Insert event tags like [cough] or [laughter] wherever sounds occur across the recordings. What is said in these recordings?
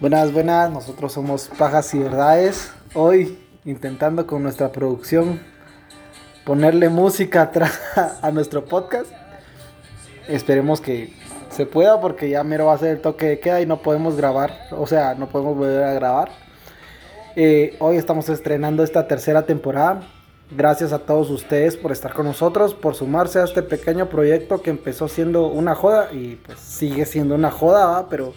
Buenas, buenas, nosotros somos Pajas y Verdades. Hoy intentando con nuestra producción ponerle música a nuestro podcast. Esperemos que se pueda porque ya mero va a ser el toque de queda y no podemos grabar, o sea, no podemos volver a grabar. Eh, hoy estamos estrenando esta tercera temporada. Gracias a todos ustedes por estar con nosotros, por sumarse a este pequeño proyecto que empezó siendo una joda y pues sigue siendo una joda, pero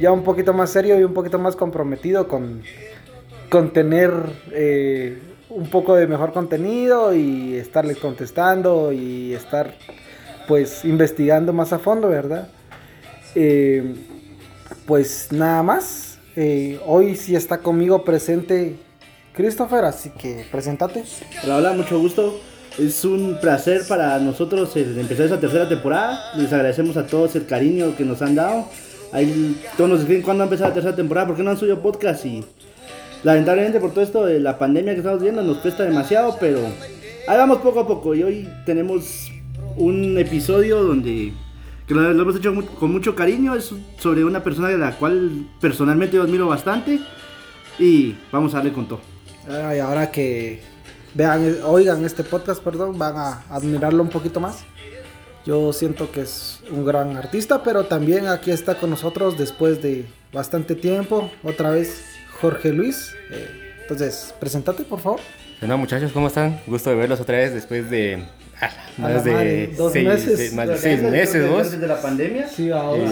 ya un poquito más serio y un poquito más comprometido con, con tener eh, un poco de mejor contenido y estarles contestando y estar pues investigando más a fondo, ¿verdad? Eh, pues nada más. Eh, hoy sí está conmigo presente Christopher, así que preséntate. Hola, hola, mucho gusto. Es un placer para nosotros empezar esta tercera temporada. Les agradecemos a todos el cariño que nos han dado. Ahí todos nos escriben cuándo empezar la tercera temporada, por qué no han subido podcast y lamentablemente por todo esto de la pandemia que estamos viendo nos cuesta demasiado, pero hagamos poco a poco y hoy tenemos un episodio donde que lo, hemos hecho con mucho cariño, es sobre una persona de la cual personalmente yo admiro bastante y vamos a darle con todo. Y ahora que vean, oigan este podcast, perdón, van a admirarlo un poquito más. Yo siento que es un gran artista, pero también aquí está con nosotros después de bastante tiempo, otra vez Jorge Luis. Eh, entonces, presentate por favor. Bueno muchachos, ¿cómo están? Gusto de verlos otra vez después de Ah, más de dos seis, meses. más de seis meses, vos. de la pandemia. Sí, ahora.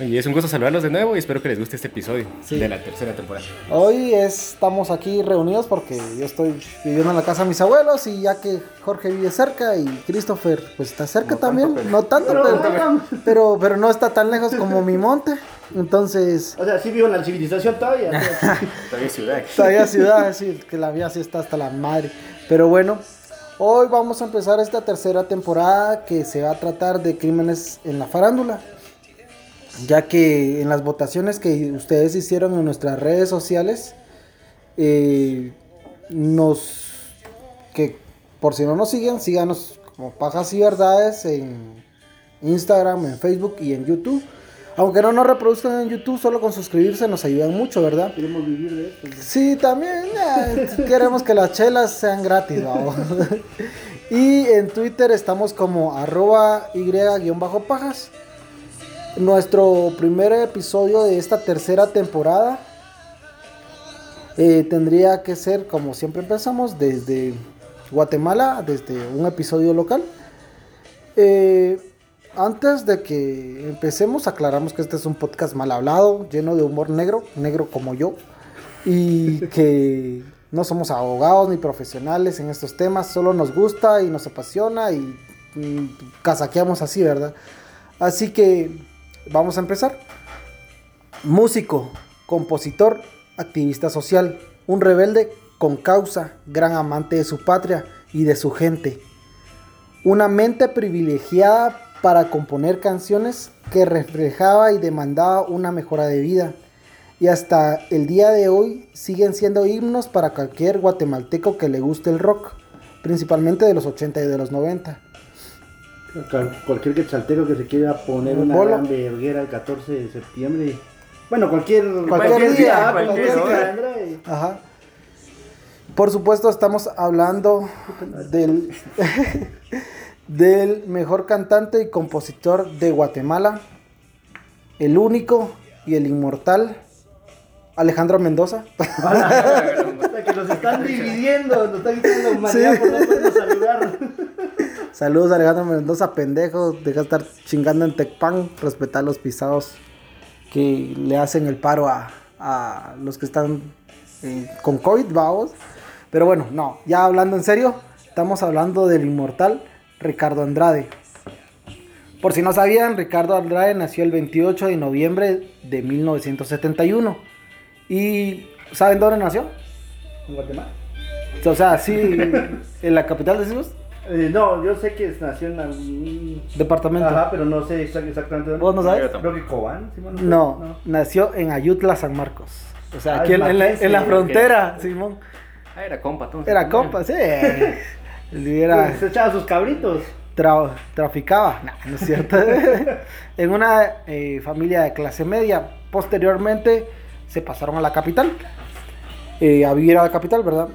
Y, y, es un gusto saludarlos de nuevo y espero que les guste este episodio de la tercera temporada. Hoy estamos aquí reunidos porque yo estoy viviendo en la casa de mis abuelos y ya que Jorge vive cerca y Christopher pues está cerca también, no tanto, pero, pero, pero, no está tan lejos como mi monte. Entonces. O sea, sí vivo en la civilización todavía. [laughs] todavía ciudad. Todavía ciudad, sí, que la vida sí está hasta la madre. Pero bueno, Hoy vamos a empezar esta tercera temporada que se va a tratar de crímenes en la farándula. Ya que en las votaciones que ustedes hicieron en nuestras redes sociales, eh, nos. que por si no nos siguen, síganos como Pajas y Verdades en Instagram, en Facebook y en YouTube. Aunque no nos reproduzcan en YouTube, solo con suscribirse nos ayudan mucho, ¿verdad? Queremos vivir de esto. Sí, también [laughs] queremos que las chelas sean gratis, vamos. [laughs] y en Twitter estamos como arroba y-pajas. Nuestro primer episodio de esta tercera temporada eh, tendría que ser, como siempre empezamos, desde Guatemala, desde un episodio local. Eh, antes de que empecemos, aclaramos que este es un podcast mal hablado, lleno de humor negro, negro como yo, y [laughs] que no somos abogados ni profesionales en estos temas, solo nos gusta y nos apasiona y, casaqueamos así, ¿verdad? Así que vamos a empezar. Músico, compositor, activista social, un rebelde con causa, gran amante de su patria y de su gente. Una mente privilegiada para componer canciones que reflejaba y demandaba una mejora de vida. Y hasta el día de hoy siguen siendo himnos para cualquier guatemalteco que le guste el rock, principalmente de los 80 y de los 90. Cualquier quetzaltero que se quiera poner una gran verguera el 14 de septiembre. Bueno, cualquier, cualquier, día, cualquier, Ajá. Por supuesto, estamos hablando del. [laughs] del mejor cantante y compositor de Guatemala, el único y el inmortal, Alejandro Mendoza. [laughs] que nos están dividiendo, nos están diciendo María, por no saludar. [laughs] Saludos Alejandro Mendoza, pendejo, deja de estar chingando en Tecpan, respetar los pisados que le hacen el paro a, a los que están eh, con COVID, vamos. Pero bueno, no, ya hablando en serio, estamos hablando del inmortal Ricardo Andrade. Por si no sabían, Ricardo Andrade nació el 28 de noviembre de 1971. ¿Y saben dónde nació? En Guatemala. O sea, sí, en la capital decimos. Eh, no, yo sé que nació en algún departamento. Ajá, pero no sé exactamente dónde. ¿Vos no sabes? Creo que Cobán. no, nació en Ayutla, San Marcos. O sea, ah, aquí en, la, frontera, Simón. Ah, era compa, Era compa, sí. [laughs] Era, Se echaba sus cabritos. tra- traficaba, [laughs] no, no es cierto, [laughs] en una eh, familia de clase media. Posteriormente se pasaron a la capital, eh, a vivir a la capital, ¿verdad?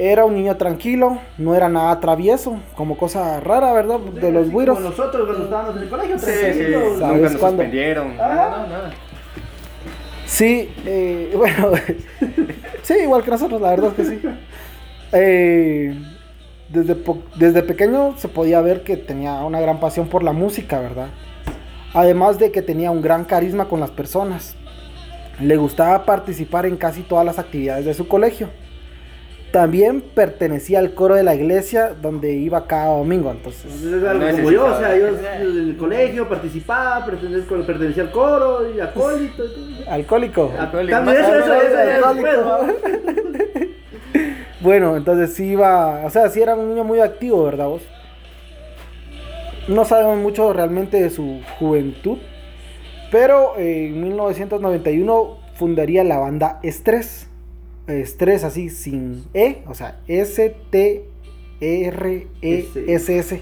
Era un niño tranquilo, no era nada travieso, como cosa rara, ¿verdad? De los güiros. Como nosotros cuando estábamos en el colegio, Sí, sí, tranquilos. ¿Sabes nunca nos cuándo? suspendieron. Ah. No, nada. Sí, eh, [laughs] bueno, sí, igual que nosotros, la verdad es que sí. Eh, desde, desde pequeño se podía ver que tenía una gran pasión por la música, ¿verdad? Además de que tenía un gran carisma con las personas. Le gustaba participar en casi todas las actividades de su colegio. También pertenecía al coro de la iglesia donde iba cada domingo, entonces... Entonces, era algo como yo, o sea, yo en el colegio participaba, pertenecía, al coro y acólito. Alcohólico. Alcohólico. También eso, eso, eso, eso, Alcohólico. Bueno, entonces sí iba, o sea, sí era un niño muy activo, ¿verdad vos? No sabemos mucho realmente de su juventud, pero en 1991 fundaría la banda Estrés. Estrés así sin E, o sea, S-T-R-E-S-S.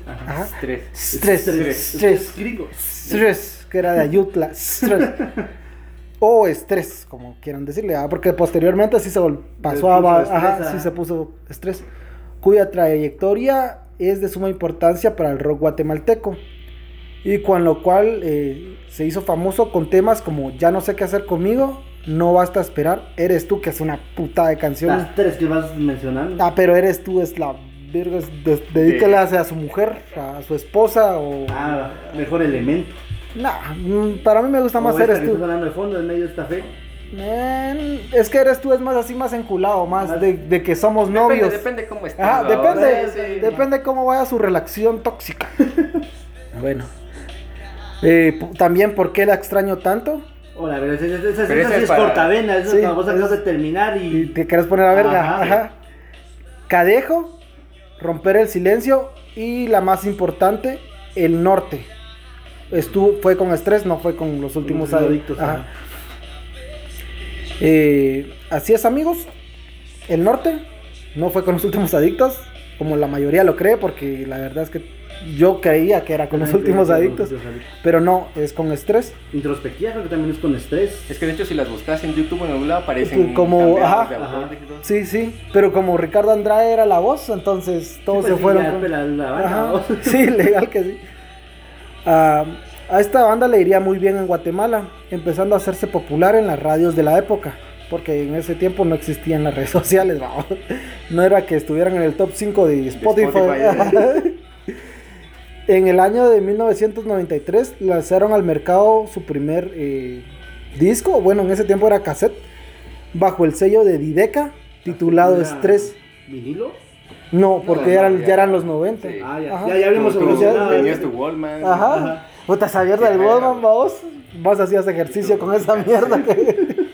Ajá. Ajá. Tres. Stress, Estrés. Stress. Gringo. Stress, que era de Ayutla. Stress. [laughs] O estrés, como quieran decirle, ¿ah? porque posteriormente sí se pasó a... Ajá, ah. sí se puso estrés. Cuya trayectoria es de suma importancia para el rock guatemalteco. Y con lo cual eh, se hizo famoso con temas como Ya no sé qué hacer conmigo, No basta esperar, Eres tú, que es una puta de canción. Las tres que vas mencionando. Ah, pero Eres tú es la verga, dedícala a su mujer, a su esposa o... Ah, mejor elemento. Nah, mm, para mí me gusta más Eres tú. de fondo en medio de esta fe. Men, es que eres tú, es más así, más enculado, más Más- de, de que somos novios. Depende, depende cómo estés. Ajá, depende, Sí, sí. depende cómo vaya su relación tóxica. [laughs] bueno. Eh, también, ¿por qué la extraño tanto? Hola, pero esa, esa, esa, Pero es es para- cortavena, eso Sí, es- de terminar Y y... te quieres poner a verga. Ajá. Ajá. Cadejo, romper el silencio y la más importante, el norte. Estuvo, fue con estrés, no fue con los últimos los adictos. ajá. Eh, así es, amigos. El norte no fue con los últimos adictos, como la mayoría lo cree, porque la verdad es que yo creía que era con los últimos adictos, pero no, es con estrés. Introspectiva creo que también es con estrés. Es que de hecho si las buscas en YouTube en algún lado aparecen Como, ajá, de ajá. Sí, sí, pero como Ricardo Andrade era la voz, entonces todos Sí, pues se fueron. con- la-. [laughs] Sí, legal que sí. A esta banda le iría muy bien en Guatemala, empezando a hacerse popular en las radios de la época, porque en ese tiempo no existían las [laughs] redes sociales, vamos. no era que estuvieran en el top 5 de Spotify. Spotify, [laughs] en el año de 1993 lanzaron al mercado su primer eh, disco, bueno, en ese tiempo era cassette, bajo el sello de Dideca, titulado Estrés. ¿Vinilo? No, porque no, ya, eran, ya. ya eran los 90. Sí. Ah, ya, ya, ya habíamos evolucionado. Tenías tu Wallman. Ajá. Puta, sabías del Sí, Walkman, bueno. vos. Vos hacías ejercicio con esa mierda. que-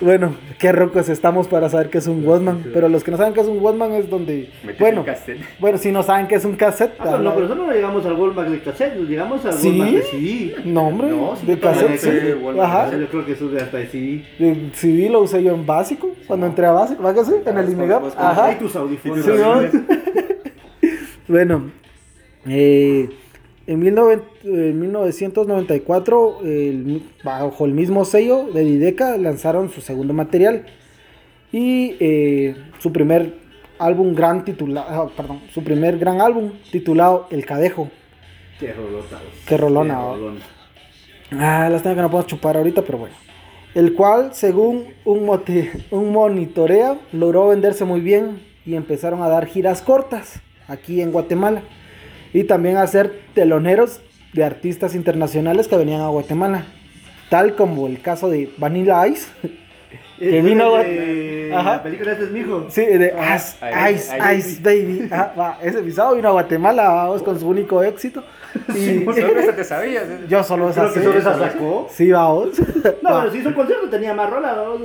bueno, qué rocos estamos para saber qué es un Walkman. Pero los que no saben qué es un Walkman es donde. Metes Bueno, el cassette. bueno, si no saben qué es un cassette. Ah, pero no, pero nosotros no llegamos al Goldmark de cassette, llegamos al ¿Sí? Goldmark de CD. No, hombre, No, sí, de cassette, Walkman Ajá. Yo creo que eso de hasta de CD. De CD lo usé yo en básico, cuando entré a básico, ¿va que sí? En el INEGAP. Ajá. Ahí tus audífonos. Sí, ¿no? [laughs] Bueno, eh, en 19 en 1994, el- bajo el mismo sello de Dideca, lanzaron su segundo material y eh, su primer álbum gran titulado, perdón, su primer gran álbum titulado El Cadejo. Qué rolota. Qué rolona, Qué rolona. Ah, lástima que no puedo chupar ahorita, pero bueno. El cual, según un, mote- un monitoreo, logró venderse muy bien y empezaron a dar giras cortas aquí en Guatemala. Y también a ser teloneros de artistas internacionales que venían a Guatemala. Tal como el caso de Vanilla Ice. [laughs] Que vino a de- Ajá. La película es mi hijo. Sí, de Ah, Ice, Ice, ahí- Ice Baby. Ah, va, ese pisado vino a Guatemala vamos, con su único éxito. [laughs] Y Solo esa te sabías. ¿eh? yo solo esa Creo que sé. solo esa sacó. Sí, vamos. [laughs] No, pero si hizo un concierto tenía más rola. ¿no?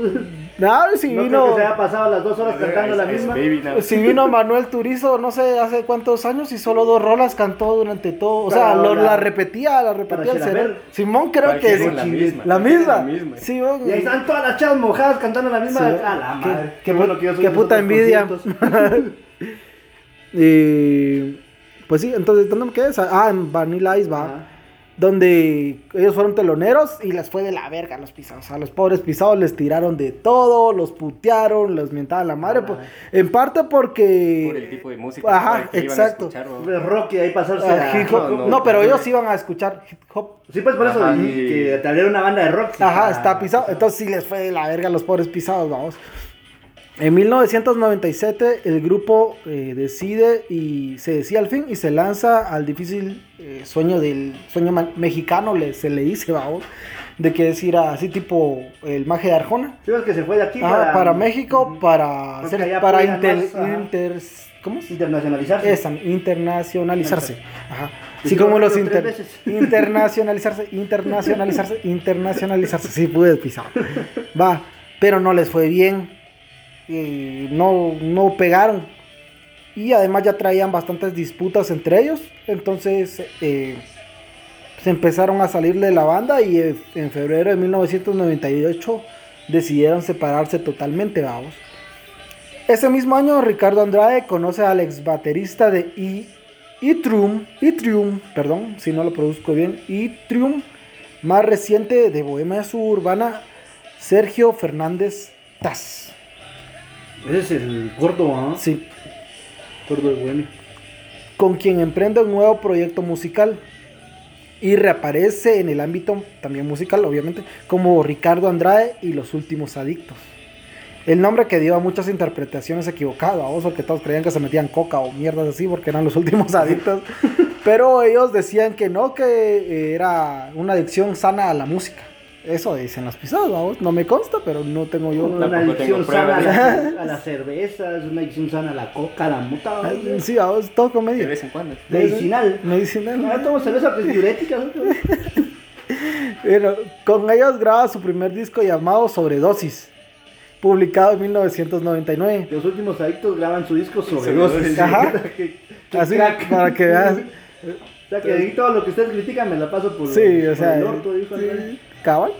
No, si No creo vino. que se haya pasado las dos horas cantando la misma. Baby, no. Si vino Manuel Turizo, no sé hace cuántos años y solo dos rolas cantó durante todo. O sea, lo- la- la, repetía, la repetía el cerebro. Simón creo que es la misma. la misma. la misma. Sí, weón. Y ahí están todas las chavas mojadas cantando la misma. Sí. A la Qué- madre. qué bueno que yo soy qué de puta envidia. conciertos. [laughs] Pues sí, entonces, ¿dónde me quedé? Ah, en Vanilla Ice va. Ajá. Donde ellos fueron teloneros y les fue de la verga a los pisados. A los pobres pisados les tiraron de todo, los putearon, los mentaban la madre. pues, en parte porque. Por el tipo de música Ajá, que iban a exacto. escuchar, ¿no? De rock y ahí pasarse Ah, a... hip hop. no, No, no, pero no. ellos iban a escuchar hip hop. Sí, pues por eso Ajá, y- y- que te abrieron una banda de rock. sí, Ajá, está- está pisado. Entonces sí les fue de la verga a los pobres pisados, vamos. En 1997 el grupo eh, decide y se decía al fin y se lanza al difícil eh, sueño del sueño mexicano, le, se le dice, vamos, de que es ir a- así tipo el maje de Arjona. Sí, que se fue de aquí Ajá, para, México, para hacer, para apoyan inter, más, ajá. inter- ¿cómo es? Internacionalizarse. Esa, internacionalizarse. Ajá. Así como los inter- [laughs] internacionalizarse, internacionalizarse, internacionalizarse. Sí, pude pisar. Va, pero no les fue bien. No, no pegaron. Y además ya traían bastantes disputas entre ellos. Entonces eh, se empezaron a salir de la banda y en febrero de 1998 decidieron separarse totalmente, vamos. Ese mismo año Ricardo Andrade conoce al ex baterista de I- Itrium, Itrium, perdón, si no lo produzco bien, Itrium, más reciente de Bohemia Suburbana, Sergio Fernández Taz. Ese es el gordo, ¿ah? Sí, Gordo de Bohemia. con quien emprende un nuevo proyecto musical y reaparece en el ámbito también musical, obviamente, como Ricardo Andrade y los últimos adictos. El nombre que dio a muchas interpretaciones equivocadas, vamos, porque todos creían que se metían coca o mierdas así porque eran los [laughs] últimos adictos. Pero ellos decían que no, que era una adicción sana a la música. Eso dicen las pisadas, vamos. No me consta, pero no tengo yo. Una adicción tengo sana a la, [laughs] a la cerveza, es una adicción sana a la coca, a la mota. Ah, ¿no? Sí, vamos, todo De comedia. vez en cuando. Medicinal. Medicinal. Ah, tomo cerveza pues, diurética. ¿no? [laughs] Bueno, con ellos graba su primer disco llamado Sobredosis, publicado en 1999. Los últimos adictos graban su disco sobre Sobredosis. dosis. Ajá. [laughs] Qué- qué Así, crack. para que veas. O sea, que ahí todo lo que ustedes critican me la paso por, Sí, o por sea, el orto, dijo sí, Andrés. Cabal.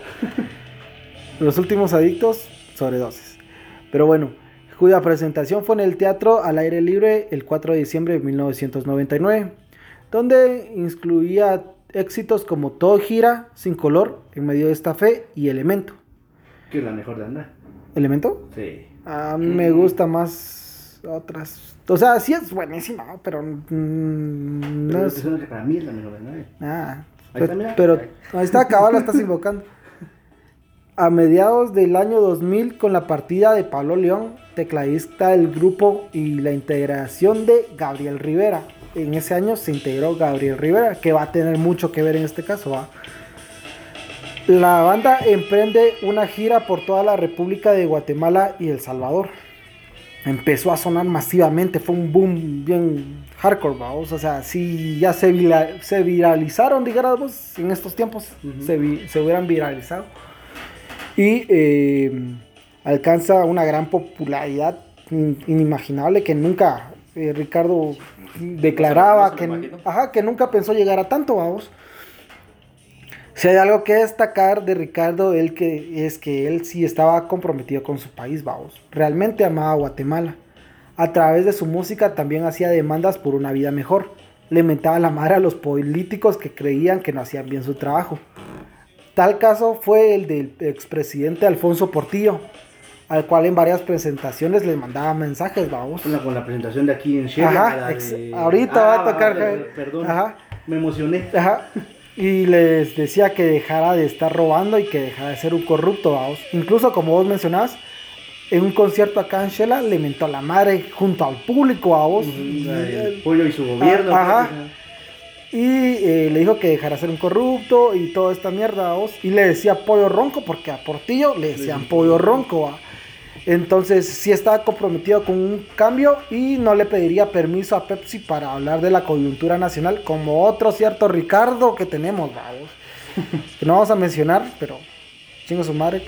Los últimos adictos, sobredosis. Pero bueno, cuya presentación fue en el teatro al aire libre el 4 de diciembre de 1999, donde incluía éxitos como Todo gira, Sin color, En medio de esta fe y Elemento. Que es la mejor de andar. ¿Elemento? Sí. A mí me gusta más otras. O sea, sí es buenísima, pero. mm, Pero no es. que para mí es la mejor de andar. Ah, Ahí pe- está, mira. pero ahí está, cabal, la estás invocando. A mediados del año 2000, con la partida de Pablo León, tecladista del grupo y la integración de Gabriel Rivera. En ese año se integró Gabriel Rivera, que va a tener mucho que ver en este caso. ¿va? La banda emprende una gira por toda la República de Guatemala y El Salvador. Empezó a sonar masivamente, fue un boom bien hardcore, vamos. O sea, si ya se, vira- se viralizaron, digamos, en estos tiempos, se, vi- se hubieran viralizado. Y eh, alcanza una gran popularidad in- inimaginable que nunca eh, Ricardo declaraba no se que, ajá, que nunca pensó llegar a tanto, vamos. Si hay algo que destacar de Ricardo, él que, es que él sí estaba comprometido con su país, vamos. Realmente amaba a Guatemala. A través de su música también hacía demandas por una vida mejor. Le mentaba la madre a los políticos que creían que no hacían bien su trabajo. Tal caso fue el del expresidente Alfonso Portillo, al cual en varias presentaciones le mandaba mensajes, vamos. Con la, con la presentación de aquí en Shell. Ajá, de- ahorita va a tocar, Perdón. ajá. Me emocioné. Ajá. Y les decía que dejara de estar robando y que dejara de ser un corrupto, vamos. Incluso como vos mencionabas, en un concierto acá en Shela le mentó a la madre junto al público, vos. El pollo y su gobierno. Ajá. pues, Y eh, le dijo que dejara de ser un corrupto y toda esta mierda, vos. Y le decía pollo ronco porque a Portillo le decían pollo ronco, va. Entonces sí estaba comprometido con un cambio y no le pediría permiso a Pepsi para hablar de la coyuntura nacional como otro cierto Ricardo que tenemos, vamos. [laughs] que no vamos a mencionar, pero chingo su madre.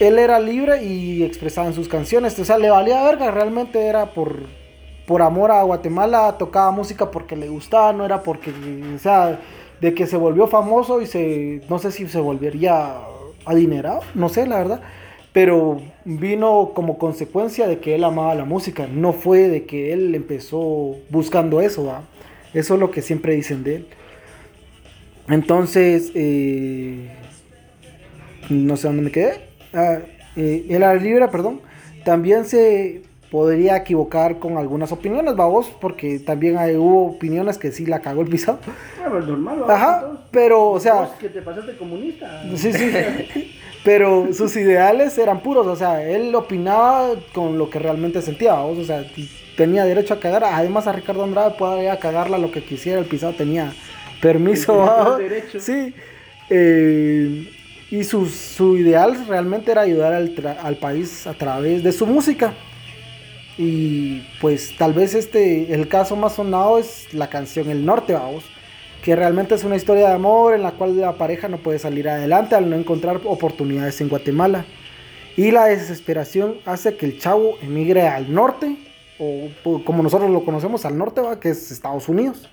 Él era libre y expresaba en sus canciones, o sea, le valía verga, realmente era por, por amor a Guatemala, tocaba música porque le gustaba, no era porque, o sea, de que se volvió famoso y se, no sé si se volvería adinerado, no sé, la verdad, pero vino como consecuencia de que él amaba la música, no fue de que él empezó buscando eso, ¿va? Eso es lo que siempre dicen de él. Entonces, eh, no sé dónde me quedé. Ah, eh, el libre, perdón. También se podría equivocar con algunas opiniones, vos, porque también hay, hubo opiniones que sí la cagó el pisado. Pero normal, ¿va? Ajá, pero, o sea, que te pasaste comunista. Sí, sí. [laughs] Pero sus ideales eran puros, o sea, él opinaba con lo que realmente sentía, ¿vos? o sea, tenía derecho a cagar. Además, a Ricardo Andrade podía cagarla lo que quisiera, el pisado tenía permiso. Tenía. Sí. Eh, y su, su ideal realmente era ayudar al, tra- al país a través de su música. Y pues tal vez este, el caso más sonado es la canción El Norte, vamos, que realmente es una historia de amor en la cual la pareja no puede salir adelante al no encontrar oportunidades en Guatemala. Y la desesperación hace que el chavo emigre al norte, o po- como nosotros lo conocemos, al norte, ¿va? que es Estados Unidos.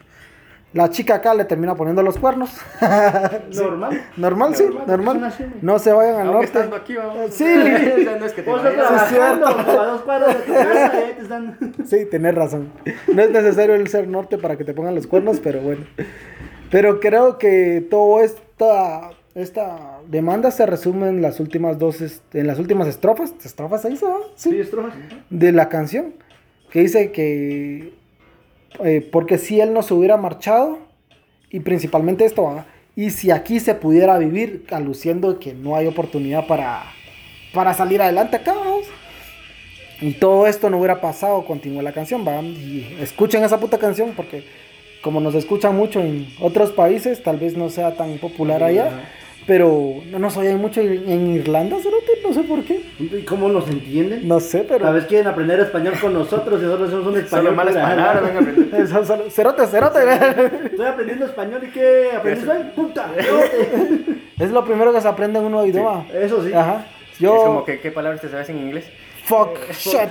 La chica acá le termina poniendo los cuernos. [laughs] Normal. Normal, sí, Normal, ¿no? se vayan al norte. aquí, vamos. Sí. [laughs] No es que te [laughs] estás Sí, tenés razón. No es necesario el ser norte para que te pongan los cuernos, pero bueno. Pero creo que todo esta, esta demanda se resume en las últimas dos, en las últimas estrofas, estrofas ahí, ¿sabes? Sí, Sí, estrofas. de la canción, que dice que eh, porque si él no se hubiera marchado, y principalmente esto, y si aquí se pudiera vivir, aluciendo que no hay oportunidad para, para salir adelante acá, vamos. Y todo esto no hubiera pasado, continúa la canción, ¿va? Y escuchen esa puta canción porque como nos escuchan mucho en otros países, tal vez no sea tan popular allá, pero no nos oyen mucho en, en Irlanda, cerote, no sé por qué. ¿Y cómo nos entienden? No sé, pero... Tal vez quieren aprender español con nosotros y nosotros hacemos un español. Solo malas palabras, venga, [laughs] aprender. Solo- Cerote, cerote. Estoy aprendiendo español y qué aprendiste hoy? Puta. [laughs] cerote. es lo primero que se aprende en un nuevo idioma. Eso sí. Ajá. Es Yo... como que, ¿qué palabras te sabes en inglés? Fuck, shit,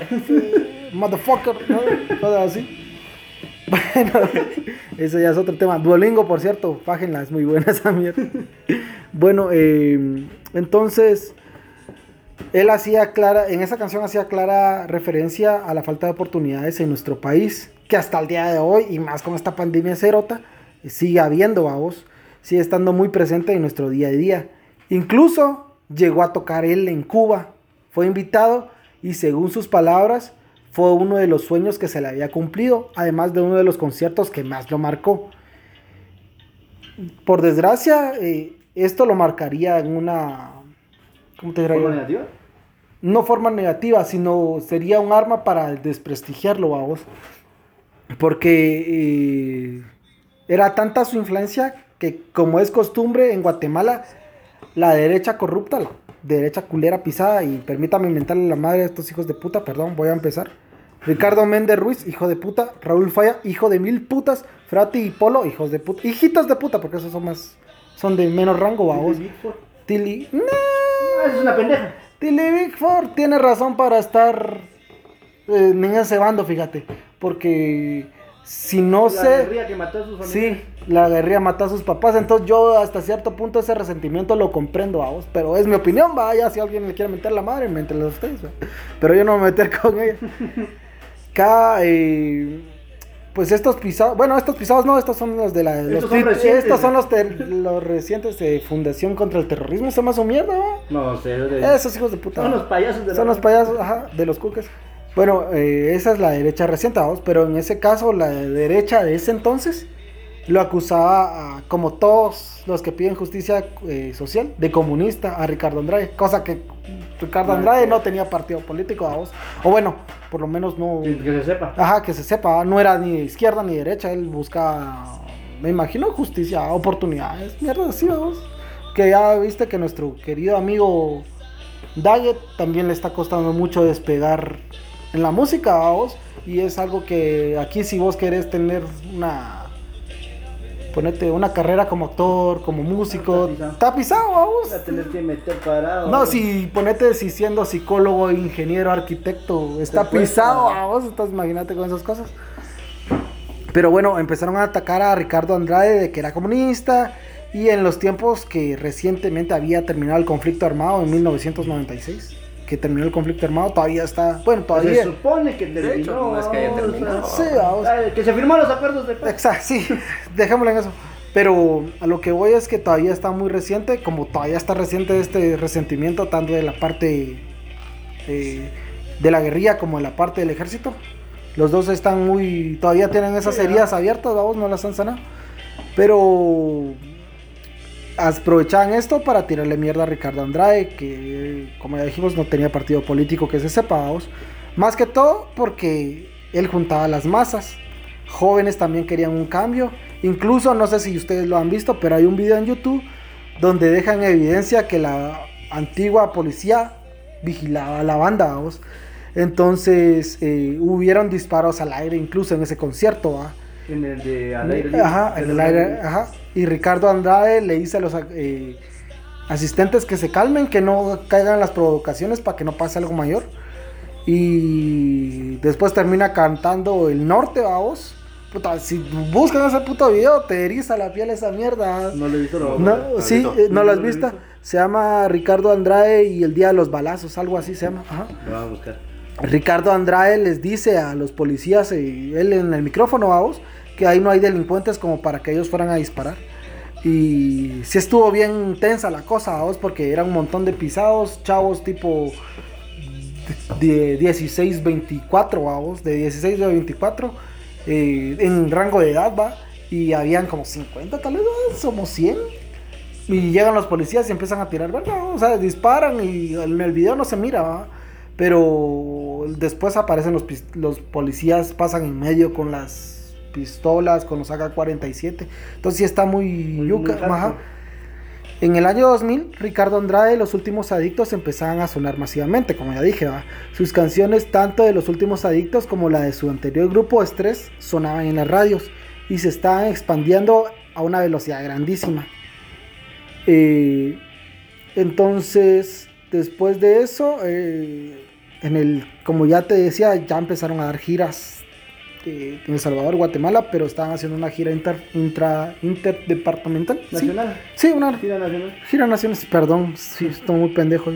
[laughs] motherfucker, ¿no? Cosas así. Bueno, eso ya es otro tema. Duolingo, por cierto, págenla, es muy buena esa mierda. Bueno, eh, entonces, él hacía clara, en esa canción hacía clara referencia a la falta de oportunidades en nuestro país, que hasta el día de hoy, y más con esta pandemia cerota, sigue habiendo, vamos, sigue estando muy presente en nuestro día a día. Incluso llegó a tocar él en Cuba, fue invitado y según sus palabras, fue uno de los sueños que se le había cumplido, además de uno de los conciertos que más lo marcó. Por desgracia, eh, esto lo marcaría en una... ¿Cómo te diré? ¿Forma negativa? no forma negativa, sino sería un arma para desprestigiarlo, vamos. Porque eh, era tanta su influencia que, como es costumbre en Guatemala, la derecha corrupta, la derecha culera pisada, y permítame inventarle la madre a estos hijos de puta, perdón, voy a empezar. Ricardo Méndez Ruiz, hijo de puta. Raúl Falla, hijo de mil putas. Frati y Polo, hijos de puta. Hijitos de puta, porque esos son más. Son de menos rango, vamos. Tilly. No, Ah, es una pendeja. Tilly Big Four tiene razón para estar eh, en ese bando, fíjate. Porque si no La sé. guerrilla que mató a sus familiares. Sí, la guerrilla mató a sus papás. Entonces yo hasta cierto punto ese resentimiento lo comprendo, vamos. Pero es mi opinión, vaya. Si alguien le quiere meter la madre, métela a ustedes. va. Pero yo no me voy a meter con ella. [laughs] Cada. eh, pues estos pisados, bueno, estos pisados no, estos son los de la. los Estos son pi- recientes. estos son los, los recientes de Fundación contra el Terrorismo. Se más su mierda, ¿va? No sé. de- Esos hijos de puta. Son los payasos de la Son los payasos, ajá, de los cuques. Bueno, eh, esa es la derecha reciente, vamos, pero en ese caso la derecha de ese entonces lo acusaba, a, como todos los que piden justicia eh, social, de comunista a Ricardo Andrade, cosa que Ricardo Andrade no tenía partido político, vamos, o bueno, por lo menos no, Que, se sepa. ajá, que se sepa, no era ni izquierda ni derecha, él buscaba, me imagino, justicia, oportunidades, mierda, así, vamos, que ya viste que nuestro querido amigo Daggett también le está costando mucho despegar en la música, vamos. Y es algo que aquí si vos querés tener una... Ponete una carrera como actor, como músico, Está pisado. está pisado, vamos. La tenés que meter parado. No, si ponete si siendo psicólogo, ingeniero, arquitecto, está pisado, vamos. Entonces imagínate con esas cosas. Pero bueno, empezaron a atacar a Ricardo Andrade de que era comunista. Y en los tiempos que recientemente había terminado el conflicto armado en 1996. Que terminó el conflicto armado, todavía está, bueno, Pues todavía... Se supone que hecho, terminó. no es que haya vamos, terminado. o Sí, vamos. ah, Que se firmaron los acuerdos de paz. Exacto, sí, [laughs] dejémoslo en eso. Pero a lo que voy es que todavía está muy reciente, como todavía está reciente este resentimiento tanto de la parte eh, de la guerrilla como de la parte del ejército. Los dos están muy, todavía tienen esas Sí, heridas abiertas, vamos, no las han sanado. Pero aprovechaban esto para tirarle mierda a Ricardo Andrade, que como ya dijimos no tenía partido político que se sepa, vamos. Más que todo porque él juntaba las masas. Jóvenes también querían un cambio. Incluso, no sé si ustedes lo han visto, pero hay un video en YouTube donde dejan evidencia que la antigua policía vigilaba a la banda, vamos. Entonces, eh, hubieron disparos al aire, incluso en ese concierto, ¿va? En el de al aire. Ajá, en el aire, ajá. Y Ricardo Andrade le dice a los eh, asistentes que se calmen, que no caigan las provocaciones para que no pase algo mayor. Y después termina cantando el norte, vamos. Puta, si buscan ese puto video, te eriza la piel esa mierda. No le he visto lo No, lo he sí, visto. eh, no lo has No lo visto. Se llama Ricardo Andrade y el Día de los Balazos, algo así se llama. Ajá. Lo vamos a buscar. Ricardo Andrade les dice a los policías, eh, él en el micrófono, vamos, que ahí no hay delincuentes como para que ellos fueran a disparar. Y sí estuvo bien tensa la cosa, vamos, porque era un montón de pisados, chavos tipo de 16, 24, vamos, de 16 a 24, eh, en rango de edad, va, y habían como 50, tal vez, somos 100. Y llegan los policías y empiezan a tirar, ¿verdad? O sea, disparan y en el video no se mira, ¿va? Pero después aparecen los, los policías, pasan en medio con las pistolas, con los AK-47. Entonces sí está muy, Muy- yuca. muy. En el año 2000, Ricardo Andrade y los últimos adictos empezaban a sonar masivamente, como ya dije, ¿va? sus canciones, tanto de los últimos adictos como la de su anterior grupo Estrés, sonaban en las radios y se estaban expandiendo a una velocidad grandísima. Eh, entonces, después de eso, eh, en el, como ya te decía, ya empezaron a dar giras eh, en El Salvador, Guatemala, pero estaban haciendo una gira inter, intra, interdepartamental. ¿sí? Nacional. Sí, una Gira nacional. gira nacional, sí, perdón, sí, estoy muy pendejo.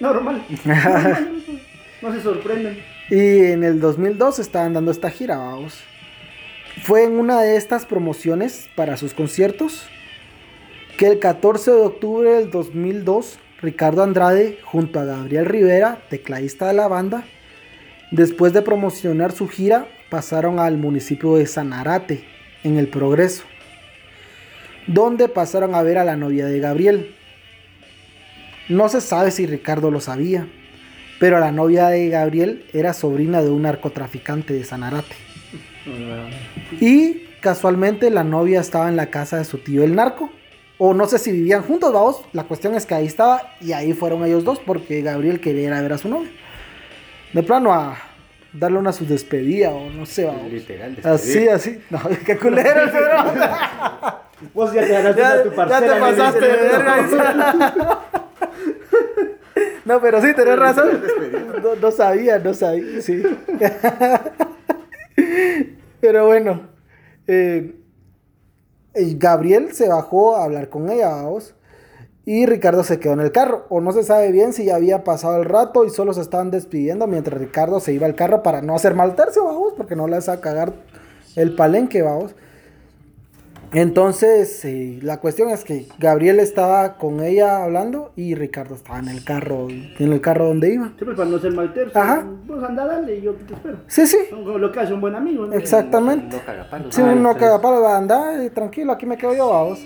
Normal. [laughs] no se sorprenden. Y en el 2002 estaban dando esta gira, vamos. Fue en una de estas promociones para sus conciertos que el 14 de octubre del 2002 Ricardo Andrade junto a Gabriel Rivera, tecladista de la banda, después de promocionar su gira, pasaron al municipio de Sanarate, en el Progreso, donde pasaron a ver a la novia de Gabriel. No se sabe si Ricardo lo sabía, pero la novia de Gabriel era sobrina de un narcotraficante de Sanarate. [laughs] Y casualmente la novia estaba en la casa de su tío el narco. O no sé si vivían juntos, vamos. La cuestión es que ahí estaba y ahí fueron ellos dos porque Gabriel quería ir a ver a su novia. De plano a darle una su despedida o no sé, vamos. Literal, Así, despedir. así. No, [laughs] qué culero [laughs] el. Vos ya te ganaste Ya, a tu ya parcela. te pasaste de verga. [laughs] No, pero sí, tenés razón. No, no sabía, no sabía, sí. Pero bueno, eh, Gabriel se bajó a hablar con ella, vamos. Y Ricardo se quedó en el carro. O no se sabe bien si ya había pasado el rato y solo se estaban despidiendo mientras Ricardo se iba al carro para no hacer mal tercio, vamos, porque no le vas a cagar el palenque, vamos. Entonces, eh, la cuestión es que Gabriel estaba con ella hablando y Ricardo estaba en el carro, en el carro donde iba. Siempre para no ser mal tercio. Ajá. Vos anda, dale y yo te espero. Sí, sí, lo que hace un buen amigo. ¿no? exactamente. No caga palos. Si Ah, uno sí. caga palo, va a andar eh, tranquilo, aquí me quedo yo, vamos.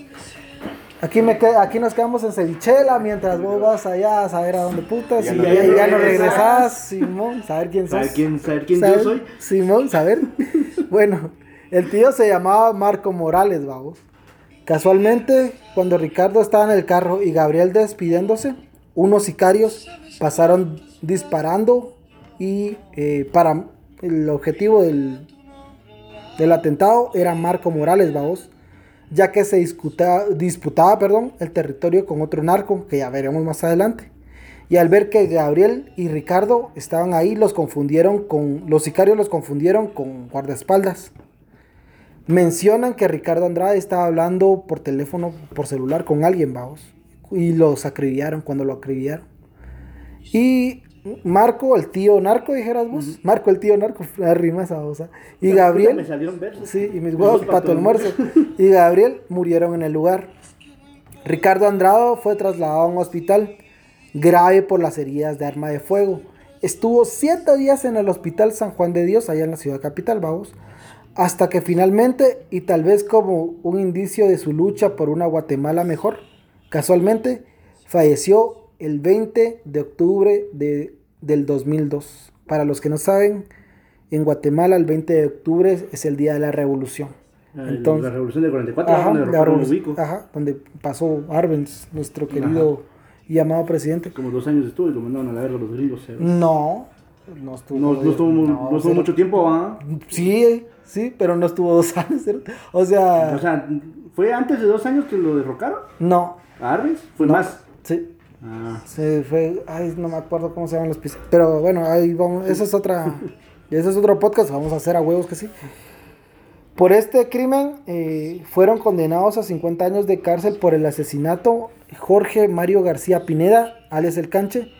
Aquí, me aquí nos quedamos en cevichela mientras vos vas allá a saber a dónde putas Ya y no ya, ya no regresas. regresás, Simón, saber quién sos. Saber quién, saber quién Saber- yo soy. Simón, saber. [laughs] bueno, el tío se llamaba Marco Morales, vamos. Casualmente, cuando Ricardo estaba en el carro y Gabriel despidiéndose, unos sicarios pasaron disparando y eh, para el objetivo del, del atentado era Marco Morales, vamos, ya que se discuta- disputaba perdón, el territorio con otro narco, que ya veremos más adelante. Y al ver que Gabriel y Ricardo estaban ahí, los confundieron con. Los sicarios los confundieron con guardaespaldas. Mencionan que Ricardo Andrade estaba hablando por teléfono, por celular con alguien, vamos. Y los acribillaron cuando lo acribillaron. Y Marco, el tío narco, dijeras vos. Marco, el tío narco, [laughs] la rima esa cosa. Y Gabriel. Me. Sí, y mis huevos para tu almuerzo. Y Gabriel murieron en el lugar. Ricardo Andrado fue trasladado a un hospital grave por las heridas de arma de fuego. Estuvo siete días en el hospital San Juan de Dios, allá en la ciudad capital, vamos, hasta que finalmente, y tal vez como un indicio de su lucha por una Guatemala mejor, casualmente falleció el 20 de octubre de, del 2002. Para los que no saben, en Guatemala el 20 de octubre es el día de la revolución. Ah, Entonces, la revolución del 44, ajá, donde, la revolución, ajá, donde pasó Arbenz, nuestro querido ajá. y amado presidente. Como dos años estuvo y lo mandaron a la guerra los gringos. No, no estuvo. No, no estuvo, no, no estuvo mucho tiempo, ¿ah? Sí, sí, pero no estuvo dos [laughs] años. O sea. O sea, ¿fue antes de dos años que lo derrocaron? No. ¿A Arbenz? ¿Fue más? Sí. Ah. Sí, fue. Ay, no me acuerdo cómo se llaman los pisos. Pero bueno, ahí vamos. Esa es otra. [laughs] ese es otro podcast. Vamos a hacer a huevos que sí. Por este crimen eh, fueron condenados a 50 años de cárcel por el asesinato Jorge Mario García Pineda, alias El Canche,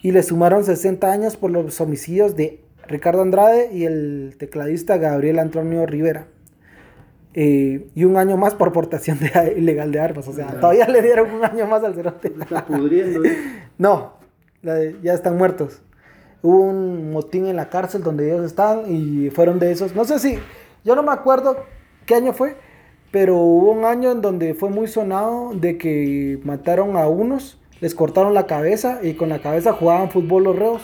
y le sumaron 60 años por los homicidios de Ricardo Andrade y el tecladista Gabriel Antonio Rivera. Eh, y un año más por portación de, ilegal de armas. O sea, claro. todavía le dieron un año más al cerote. [laughs] Está pudriendo. ¿eh? No, ya están muertos. Hubo un motín en la cárcel donde ellos estaban y fueron de esos. No sé si yo no me acuerdo qué año fue, pero hubo un año en donde fue muy sonado de que mataron a unos, les cortaron la cabeza y con la cabeza jugaban fútbol los reos.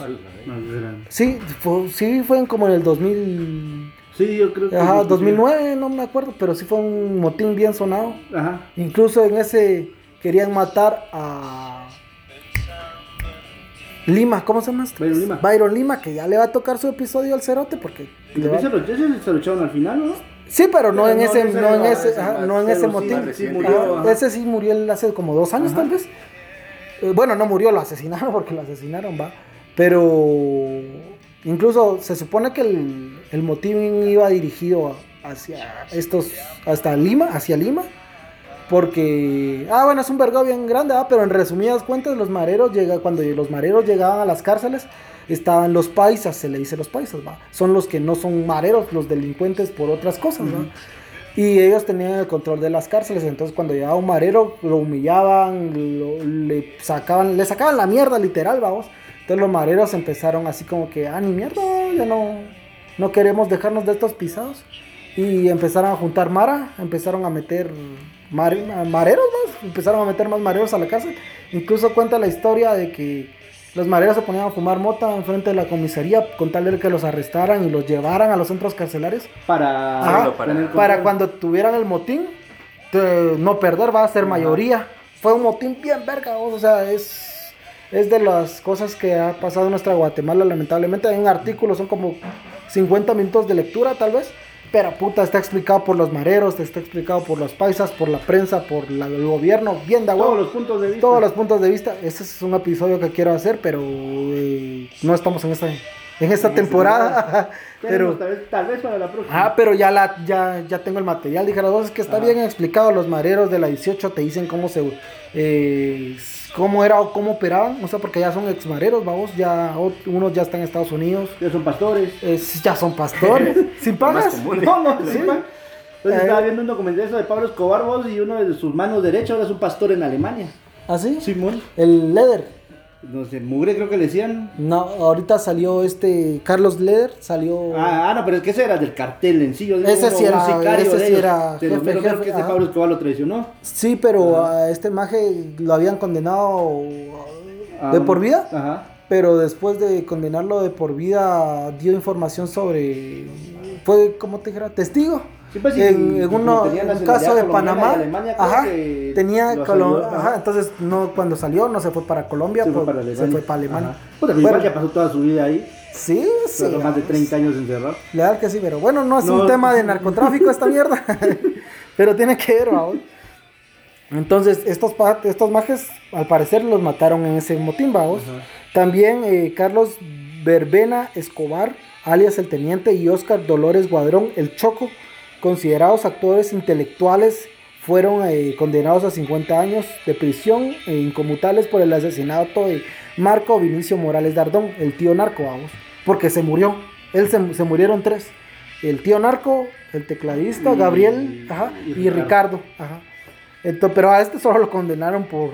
Sí, fue, sí fue como en el 2000. Sí, yo creo que. Ajá, 2009, no me acuerdo, pero sí fue un motín bien sonado. Ajá. Incluso en ese querían matar a. Lima, ¿cómo se llama? Byron Lima. Byron Lima, que ya le va a tocar su episodio al cerote porque. Le va... se, lo, se lo echaron al final, ¿no? Sí, pero no, en, no ese, no en ese, ajá, no en ese motín. Sí murió, ajá. ese sí murió hace como dos años, tal vez. Eh, bueno, no murió, lo asesinaron [laughs] porque lo asesinaron, va. Pero incluso se supone que el, el motín iba dirigido hacia estos, hasta Lima, hacia Lima. Porque, ah, bueno, es un vergado bien grande, ah, pero en resumidas cuentas, los mareros llega, cuando los mareros llegaban a las cárceles, estaban los paisas, se le dice los paisas, ¿va? Son los que no son mareros, los delincuentes por otras cosas, ¿va? Y ellos tenían el control de las cárceles, entonces cuando llegaba un marero, lo humillaban, lo, le sacaban, le sacaban la mierda, literal, vamos. Entonces los mareros empezaron así como que, ah, ni mierda, ya no, no queremos dejarnos de estos pisados. Y empezaron a juntar mara, empezaron a meter mar, mareros más, empezaron a meter más mareros a la cárcel. Incluso cuenta la historia de que los mareros se ponían a fumar mota enfrente de la comisaría con tal de que los arrestaran y los llevaran a los centros carcelarios. Para, Ajá, para, para, cuando tuvieran el motín, no perder, va a ser mayoría. Fue un motín bien verga, o sea, es, es de las cosas que ha pasado en nuestra Guatemala, lamentablemente. Hay un artículo, son como 50 minutos de lectura, tal vez. Pero puta, está explicado por los mareros, está explicado por los paisas, por la prensa, por la, el gobierno, bien de. Todos los puntos de vista. Todos los puntos de vista. Ese es un episodio que quiero hacer, pero eh, no estamos en esta, en esta temporada. [laughs] pero tal vez, tal vez, para la próxima. Ah, pero ya, la, ya, ya tengo el material. Dije, dos es que está ah. bien explicado. Los mareros de la 18 te dicen cómo se... Eh, cómo era o cómo operaban, o sea, porque ya son exmareros, vamos, ya unos ya están en Estados Unidos. Ya son pastores. Eh, ya son pastores. [laughs] ¿Sin pagas? No, no, ¿Sí? sin pagas. Entonces eh, estaba viendo un documental de Pablo Escobar vos, y uno de sus manos derechas ahora es un pastor en Alemania. ¿Ah, sí? Simón. El Leder. No sé, Mugre creo que le decían. No, ahorita salió este Carlos Leder, salió... Ah, ah no, pero es que ese era del cartel en sí. Yo ese sí era, ese sí era jefe, jefe, jefe, que este Pablo Escobar lo traicionó. Sí, pero ajá. a este maje lo habían condenado de por vida. Ajá. Pero después de condenarlo de por vida, dio información sobre... Fue, como te dijera, testigo. Sí, pues, en, en, uno, un caso de Panamá, Alemania, ajá, tenía Colo ajá, entonces no cuando salió no se fue para Colombia, se fue, para se fue para Alemania. Pues, bueno, ya pasó toda su vida ahí. Sí, sí. más de 30 años encerrado. Legal que sí, pero bueno, no es no. un tema de narcotráfico esta mierda. [laughs] pero tiene que ver. Entonces, estos, estos majes, al parecer, los mataron en ese motín, ¿va? También eh, Carlos Verbena Escobar, alias el Teniente, y Oscar Dolores Guadrón, el Choco, considerados actores intelectuales fueron eh, condenados a 50 años de prisión e incomutables por el asesinato de Marco Vinicio Morales Dardón, el tío narco, vamos, porque se murió. Él se, se murieron tres. El tío narco, el tecladista, Y- Gabriel ajá, y y, Ricardo. Ricardo. ajá. Entonces, pero a este solo lo condenaron por,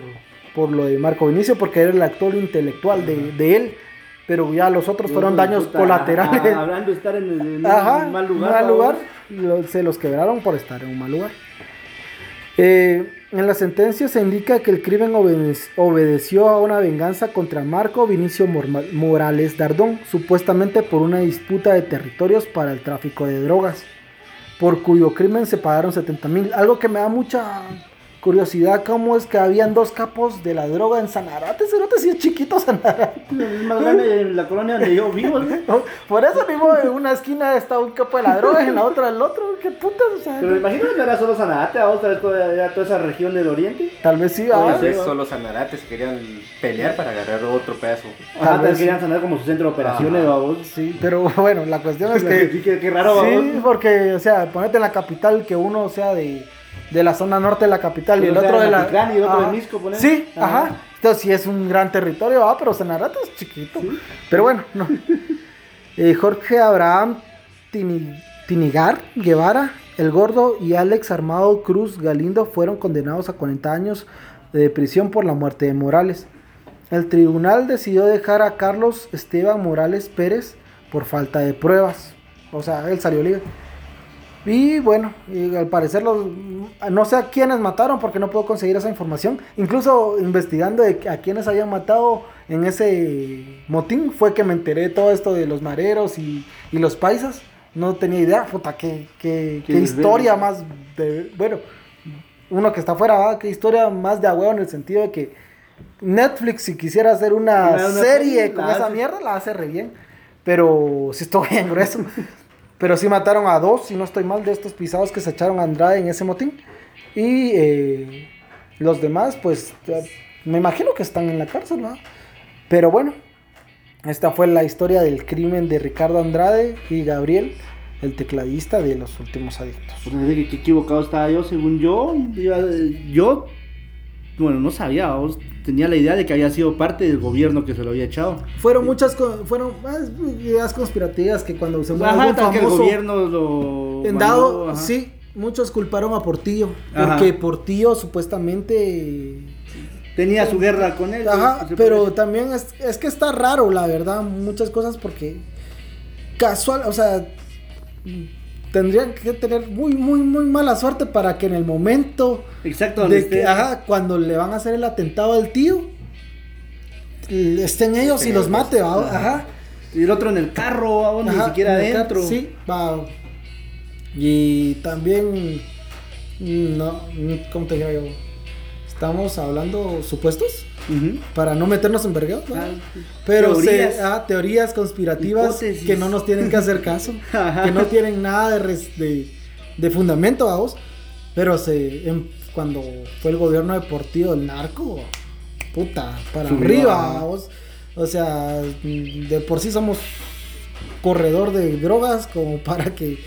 por lo de Marco Vinicio, porque era el actor intelectual de, de él. Pero ya los otros fueron daños Puta, colaterales. ah, Hablando de estar en, en Ajá, un mal lugar. mal lugar, lo- se los quebraron por estar en un mal lugar. Eh, en la sentencia se indica que el crimen obede- obedeció a una venganza contra Marco Vinicio Morales Dardón, supuestamente por una disputa de territorios para el tráfico de drogas, por cuyo crimen se pagaron 70 mil. Algo que me da mucha curiosidad, cómo es que habían dos capos de la droga en Sanarate, cerote, si es chiquito Sanarate. Es más grande en la colonia donde yo vivo. ¿no? [laughs] Por eso mismo en una esquina está un capo de la droga y en la otra el otro. ¿Qué putas? O sea, Pero imagino que no era solo Sanarate, a ver toda, toda esa región del oriente. tal vez sí, ah, Tal vez solo Sanarate se querían pelear para agarrar otro pedazo. Tal vez querían sanar como su centro de operaciones, vamos. Sí, pero bueno, la cuestión es que. Sí, qué, qué raro, Sí, porque, o sea, ponete en la capital que uno sea de, de la zona norte de la capital y el otro de de la. Y el otro de. Misco, ponele. Sí, Ajá. ajá. Entonces sí es un gran territorio, ah, pero Sanarate es chiquito. Pero bueno, no. [laughs] Eh, Jorge Abraham Tini- Tinigar Guevara, el gordo y Alex Armado Cruz Galindo fueron condenados a 40 años de prisión por la muerte de Morales. El tribunal decidió dejar a Carlos Esteban Morales Pérez por falta de pruebas. O sea, él salió libre. Y bueno, y al parecer los, no sé a quiénes mataron porque no puedo conseguir esa información. Incluso investigando de a quiénes habían matado en ese motín fue que me enteré de todo esto de los mareros y, y los paisas. No tenía idea, puta, qué, qué, Qué qué historia más de... Bueno, uno que está afuera, ¿va? qué historia más de huevo en el sentido de que Netflix si quisiera hacer una, serie con esa mierda la hace re bien. Pero sí estuvo bien grueso. [laughs] Pero sí mataron a dos, si no estoy mal, de estos pisados que se echaron a Andrade en ese motín. Y eh, los demás, pues, me imagino que están en la cárcel, ¿no? Pero bueno, esta fue la historia del crimen de Ricardo Andrade y Gabriel, el tecladista de los últimos adictos. Pues, qué, equivocado estaba yo, según. Yo, yo, bueno, no sabía, tenía la idea de que había sido parte del gobierno que se lo había echado. Fueron muchas, fueron más ideas conspirativas que cuando se muere algún tal que el famoso gobierno lo. en dado, sí, muchos culparon a Portillo, Ajá. porque Portillo supuestamente Tenía su guerra con él. Ajá, pero también es, es que está raro, la verdad, muchas cosas porque casual, o sea, tendrían que tener muy, muy, muy mala suerte para que en el momento. Exacto, de que, ajá, cuando le van a hacer el atentado al tío, estén ellos y Estén los mate, ¿va? ajá. ajá. Y el otro en el carro, vamos, ni Ajá, siquiera adentro. carro, Sí, va. Y también, no, ¿cómo te digo yo? Estamos hablando supuestos Para no meternos en vergueos, ¿no? Ah, Pero teorías. se- ah, teorías conspirativas Hipótesis. que no nos tienen que hacer caso, [laughs] que no tienen nada de, res- de, de fundamento, vamos. Pero se, en- cuando fue el gobierno deportivo del narco, puta, para Subió, arriba, vamos. O sea, de por sí somos corredor de drogas como para que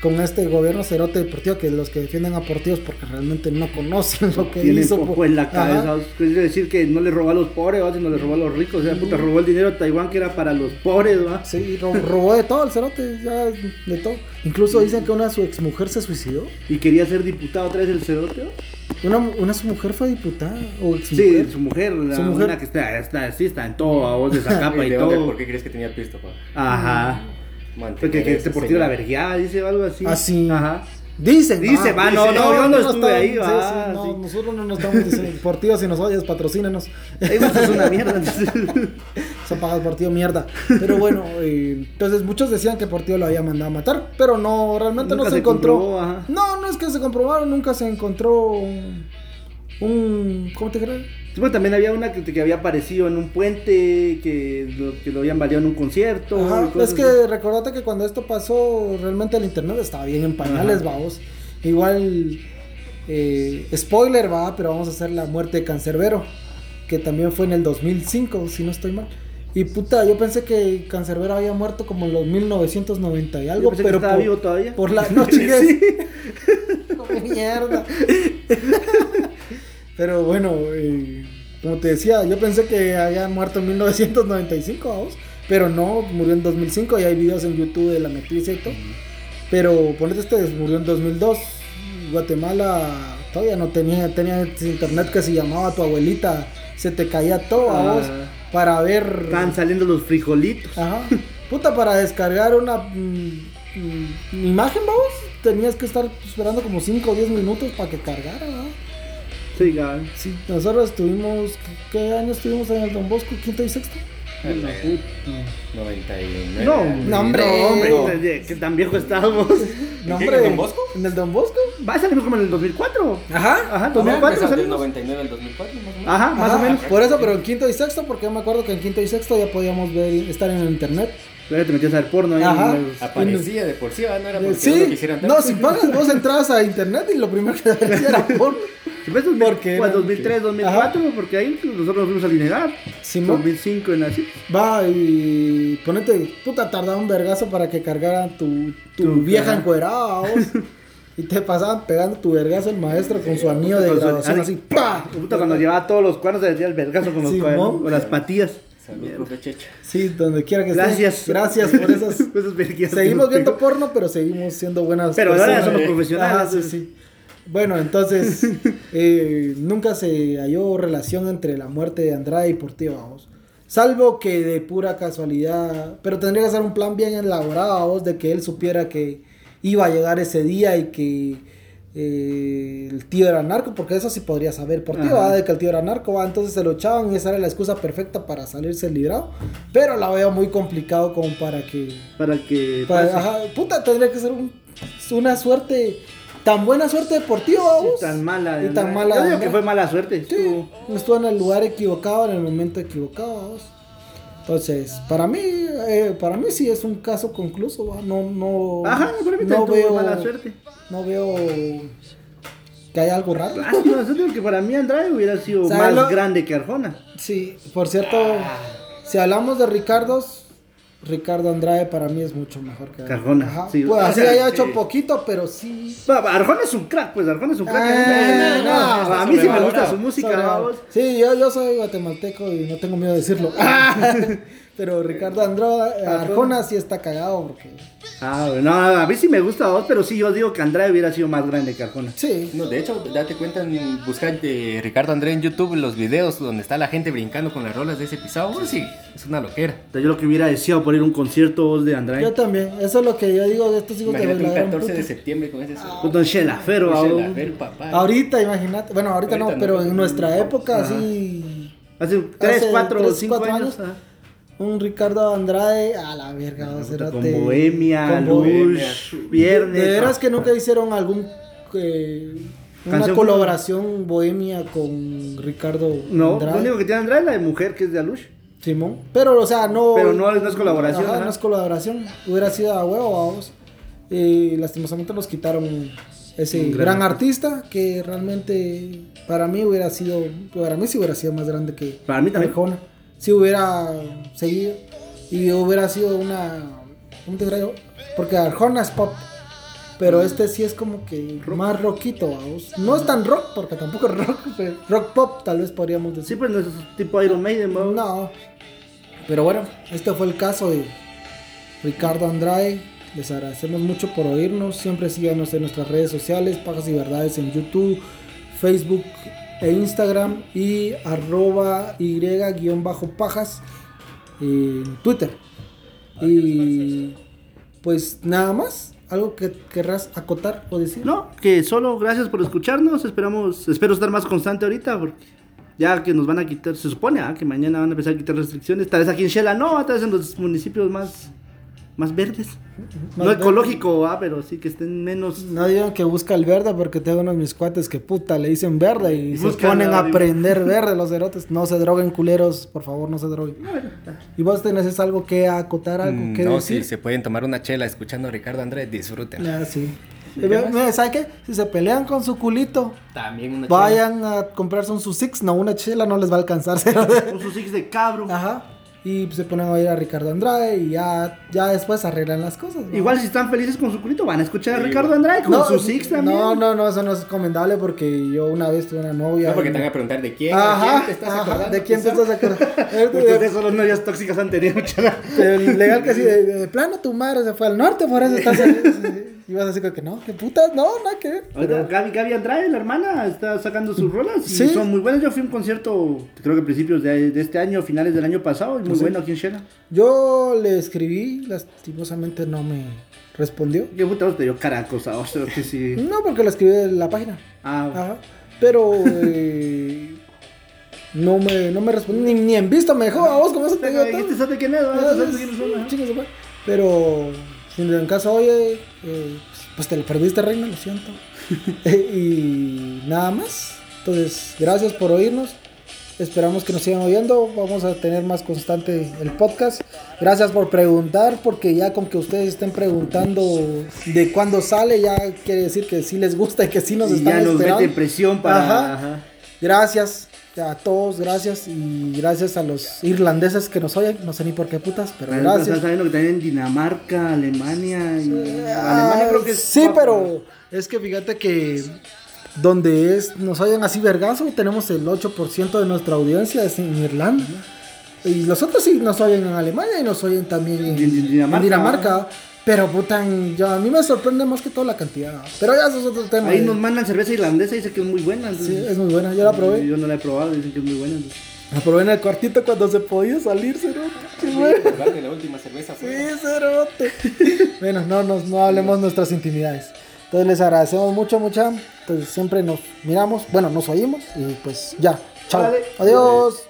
con este gobierno cerote deportivo que los que defienden a Portillos porque realmente no conocen lo que Tiene hizo poco por- en la cabeza. Quiere decir que no le robó a los pobres, ¿va? sino le robó a los ricos. O sea, puta, robó el dinero a Taiwán que era para los pobres, ¿va? Sí, ro- robó de todo el cerote, ya de todo. Incluso dicen que una su exmujer se suicidó. Y quería ser diputado otra vez el cerote. Una, una su mujer fue diputada o Sí, su mujer, la Su mujer. una que está, está, sí, está en todo, a vos de esa capa [laughs] ¿Y de todo. ¿Por qué crees que tenía pisto, pa? Ajá. Porque que este portillo la vergueada, dice o algo así. Así. Ajá. Dicen, Dice, va, no, no, yo no estuve ahí, va, sí, sí, no, sí. nosotros no nos estamos diciendo, Portillo, si nos oyes, patrocínanos. Vas es una mierda. [laughs] Se paga el Portillo mierda. Pero bueno, eh, entonces muchos decían que Portillo lo había mandado a matar, pero no, realmente Nunca no se, se encontró. No, no es que se comprobaron, nunca se encontró un, un ¿cómo te crees? Bueno, también había una que, que había aparecido en un puente, que lo, que lo habían baleado en un concierto. Ajá, y cosas es que así. recordate que cuando esto pasó, realmente el internet estaba bien en pañales, vamos. Igual, eh, spoiler, va, pero vamos a hacer la muerte de Cancerbero, que también fue en el 2005, si no estoy mal. Y puta, yo pensé que Cancerbero había muerto como en los 1990 y algo, que pero estaba por, vivo todavía. por la noche. [laughs] Sí. [laughs] Come mierda. [laughs] Pero bueno, eh, como te decía, yo pensé que había muerto en 1995, vamos. Pero no, murió en 2005 y hay videos en YouTube de la noticia y todo. Pero ponete este, murió en 2002. Guatemala todavía no tenía, tenía internet que se llamaba tu abuelita. Se te caía todo, Ah. vamos. Para ver. Están saliendo los frijolitos. Ajá. Puta, para descargar una mm, mm, imagen, vamos, tenías que estar esperando como 5 o 10 minutos para que cargara, ¿no? Sí, cabrón. Sí, nosotros estuvimos, ¿qué años estuvimos en el Don Bosco? ¿Quinto y sexto? En La el puta. 99. No, No, hombre. No, hombre, No. que- tan viejo estábamos. [laughs] No, en el Don Bosco? ¿En el Don Bosco? Va a salir como en el 2004. Ajá. Ajá, ¿tú Don me- Bosco. ¿Cuántos Empezó del salimos? 99 al 2004, más o menos. Ajá, más Ajá, o menos. Por eso, pero en quinto y sexto, porque yo me acuerdo que en quinto y sexto ya podíamos ver, estar en el internet. Luego te metías a ver porno ahí. Ajá. en los- Aparecía de por sí, ¿verdad? no era porque Sí, quisiera entrar. no, si pagas, vos entras a internet y lo primero que aparecía era porno. Si ves 2000, Porque pues, era- 2003, 2004, porque ahí nosotros nos fuimos a Linegar. Simón. 2005 en así. Va y ponete, puta, tardaba un vergazo para que cargara tu, tu, Tu- vieja ajá. encuerada, vos. [laughs] Y te pasaban pegando tu vergazo el maestro con su anillo de graduación así, ¡pa! Puta, cuando llevaba todos los cuernos se decía el vergazo con los cuernos, con las patillas. Salud, profe Checha. Sí, donde quiera que Gracias. estés. Gracias por esas. [laughs] Que Seguimos viendo porno, pero seguimos siendo buenas Pero ahora ya personas. somos profesionales. Sí, sí. Bueno, entonces, [laughs] eh, nunca se halló relación entre la muerte de Andrade y Portillo, vamos. Salvo que de pura casualidad, pero tendría que ser un plan bien elaborado, vamos, de que él supiera que iba a llegar ese día y que eh, el tío era narco, porque eso sí podría saber Ajá. ¿va? de que el tío era narco, ¿va? entonces se lo echaban y esa era la excusa perfecta para salirse librado, pero la veo muy complicado como para que Para que. ajá, puta, tendría que ser un- una suerte, tan buena suerte deportiva, vamos. tan mala. Y tan mala. Yo digo que fue mala suerte. Sí, estuvo- estuvo en el lugar equivocado, en el momento equivocado, vamos. Entonces, para mí, eh, para mí sí es un caso concluso, ¿va? no, no, Ajá, no no veo, mala suerte. no veo que haya algo raro. Ah, no, yo digo que para mí Andrade hubiera sido ¿Sabe más lo- grande que Arjona. Sí, por cierto, si hablamos de Ricardos, Ricardo Andrade para mí es mucho mejor que Arjona, Ajá, sí. Pues así haya sí. hecho poquito, pero sí. Arjona es un crack, pues Arjona es un crack. Eh, No, no, a mí sí me gusta su música. Sí, yo, yo soy guatemalteco y no tengo miedo de decirlo. [laughs] [laughs] Pero Ricardo Andrade, Arjona sí está cagado porque. Ah, no, a mí sí me gusta vos, pero sí yo digo que Andrade hubiera sido más grande que Arjona. Sí. No, de hecho, date cuenta, en- busca de Ricardo André en YouTube los videos donde está la gente brincando con las rolas de ese pisado. Oh, sí, es una loquera. Entonces, yo lo que hubiera deseado por ir a un concierto vos de Yo Andrade. también. Eso es lo que yo digo de estos hijos de Imagínate un la gran 14 de septiembre con ese Con Don Shelafero, papá. Ahorita, imagínate. Bueno, ahorita, Ahorita no, no, pero en nuestra época, así. Hace 3, Hace 4, tres, 5 cuatro años. años. ah. Un Ricardo Andrade, a la verga, o sea, Con Bohemia, con Lush, Viernes. De veras que nunca hicieron algún. eh, una colaboración bohemia con Ricardo No, Andrade. lo único que tiene Andrade es la de mujer, que es de Alush. Simón. Pero, o sea, no. Pero no- no es colaboración, Ajá, no es colaboración. Hubiera sido a huevo, vamos. Y lastimosamente nos quitaron ese gran, gran artista que realmente para mí hubiera sido. Para mí sí hubiera sido más grande que. Para mí también. Arjona. Si hubiera seguido. Y hubiera sido una. ¿Cómo te yo? Porque Arjona es pop. Pero este sí es como que más rockito, vamos. No es tan rock, porque tampoco es rock. [laughs] pero rock pop, tal vez podríamos decir. Sí, pues no es tipo Iron Maiden, vamos. No. Pero bueno, este fue el caso de Ricardo Andrade. Les agradecemos mucho por oírnos. Siempre síganos en nuestras redes sociales, Pajas y Verdades en YouTube, Facebook e Instagram y arroba y-pajas en Twitter. Y pues nada más. ¿Algo que querrás acotar o decir? No, que solo gracias por escucharnos. Esperamos, espero estar más constante ahorita porque ya que nos van a quitar, se supone ah, que mañana van a empezar a quitar restricciones. Tal vez aquí en Shela no, tal vez en los municipios más, más verdes. Más no ecológico, ah, pero sí que estén menos. No digan que busca el verde porque tengo unos mis cuates que puta le dicen verde y, Y se ponen a prender [laughs] verde los cerotes. No se droguen culeros, por favor, no se droguen. ¿Y vos tenés algo que acotar, algo Mm, que no, decir? si se pueden tomar una chela escuchando a Ricardo André, disfruten. Ah, sí. Ve, ¿Sabe qué? Si se pelean con su culito, También una chela. vayan a comprarse un Susix. No, una chela no les va a alcanzar. cerote. Con sus six de cabro. Ajá. Y se ponen a oír a Ricardo Andrade y ya, ya después arreglan las cosas. ¿no? Igual si están felices con su culito, van a escuchar a Sí, Ricardo. Andrade con su Six también. No, no, no, eso no es recomendable porque yo una vez tuve una novia. No, porque y- te van a preguntar de quién, Ajá, de quién te estás ajá, acordando. ¿De quién te estás acordando? [laughs] Ustedes solo novias tóxicas [laughs] han tenido, legal que sí, de, de plano tu madre se fue al norte, por eso estás. [laughs] Y vas a decir que no, que putas, no, nada que ver. Gaby, Gaby Andrade, la hermana, está sacando sus rolas y Sí. son muy buenas. Yo fui a un concierto, creo que a principios de, de este año, finales del año pasado, y muy Sí. bueno aquí en Shela. Yo le escribí, lastimosamente no me respondió. ¿Qué puta te dio caracos a vos? Creo que sí. No, porque lo escribí en la página. Ah, Ajá. Pero eh, no me, no me respondió, ni, ni en visto me dejó a vos, como eso te digo ¿Te todo. dijiste, ¿sabes quién es? Ah, ¿Sabes sí, quiénes son? Ajá. chingue su madre. Pero si en caso oye, eh, pues te lo perdiste, reina, lo siento. [laughs] y nada más. Entonces, gracias por oírnos. Esperamos que nos sigan oyendo. Vamos a tener más constante el podcast. Gracias por preguntar, porque ya con que ustedes estén preguntando de cuándo sale, ya quiere decir que sí les gusta y que sí nos Y están ya nos esperando. mete presión para. Ajá. ajá. Gracias a todos, gracias y gracias a los irlandeses que nos oyen. No sé ni por qué putas, pero Ahorita gracias. Estás sabiendo que también en Dinamarca, Alemania. Y... Ah, Alemania creo que es. Sí, pero es que fíjate que donde es nos oyen así vergazo, tenemos el 8% de nuestra audiencia es en Irlanda. Y los otros sí nos oyen en Alemania y nos oyen también en, Y en Dinamarca. en Dinamarca. Pero puta, yo, a mí me sorprende más que todo la cantidad. Pero ya eso es otro tema. Ahí nos mandan cerveza irlandesa y dicen que es muy buena. Sí, entonces- es muy buena, yo la probé. Yo no la he probado, dicen que es muy buena. entonces. La probé en el cuartito cuando se podía salir, cerote. Qué bueno. Lugar de la última cerveza Sí, cerote. [laughs] bueno, no, nos, no hablemos nuestras intimidades. Entonces les agradecemos mucho, mucha. Entonces siempre nos miramos, bueno, nos oímos y pues ya. Chao. Adiós.